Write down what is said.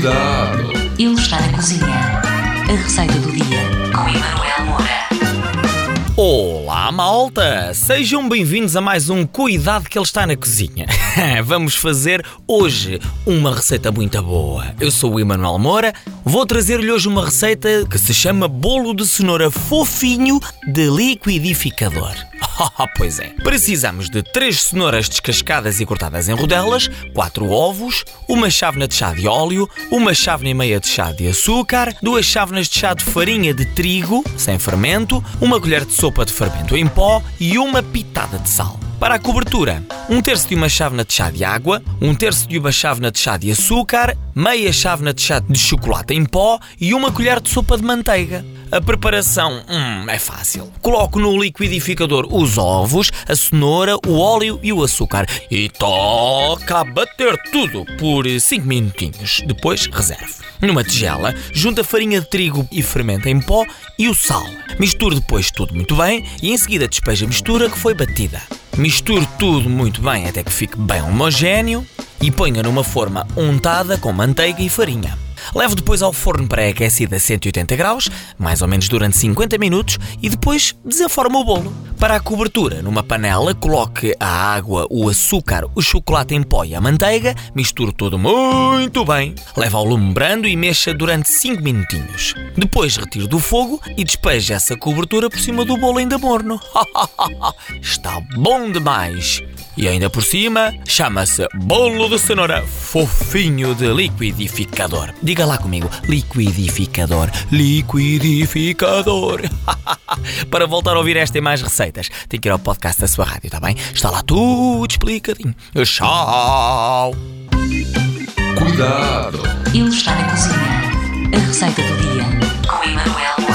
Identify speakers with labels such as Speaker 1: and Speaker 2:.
Speaker 1: Cuidado!
Speaker 2: Ele está na cozinha. A receita do dia com Emanuel Moura.
Speaker 3: Olá, malta! Sejam bem-vindos a mais um Cuidado que ele está na cozinha. Vamos fazer hoje uma receita muito boa. Eu sou o Emanuel Moura, vou trazer-lhe hoje uma receita que se chama bolo de cenoura fofinho de liquidificador. Pois é. Precisamos de 3 cenouras descascadas e cortadas em rodelas, 4 ovos, uma chávena de chá de óleo, uma chávena e meia de chá de açúcar, duas chávenas de chá de farinha de trigo, sem fermento, uma colher de sopa de fermento em pó e uma pitada de sal. Para a cobertura, um terço de uma chávena de chá de água, um terço de uma chávena de chá de açúcar, meia chávena de chá de chocolate em pó e uma colher de sopa de manteiga. A preparação hum, é fácil. Coloco no liquidificador os ovos, a cenoura, o óleo e o açúcar e toca a bater tudo por 5 minutinhos. Depois reservo. Numa tigela, junto a farinha de trigo e fermento em pó e o sal. Misture depois tudo muito bem e em seguida despeje a mistura que foi batida. Misture tudo muito bem até que fique bem homogéneo e ponha numa forma untada com manteiga e farinha. Leve depois ao forno pré-aquecido a 180 graus, mais ou menos durante 50 minutos, e depois desenforma o bolo. Para a cobertura, numa panela, coloque a água, o açúcar, o chocolate em pó e a manteiga, misture tudo muito bem. Leve ao lume brando e mexa durante 5 minutinhos. Depois retire do fogo e despeje essa cobertura por cima do bolo ainda morno. Está bom demais! E ainda por cima, chama-se bolo de cenoura fofinho de liquidificador. Diga lá comigo, liquidificador, liquidificador. Para voltar a ouvir esta e mais receitas, tem que ir ao podcast da sua rádio, está bem? Está lá tudo explicadinho. Tchau!
Speaker 1: Cuidado!
Speaker 2: Ele está na cozinha. A receita do dia com Emanuel.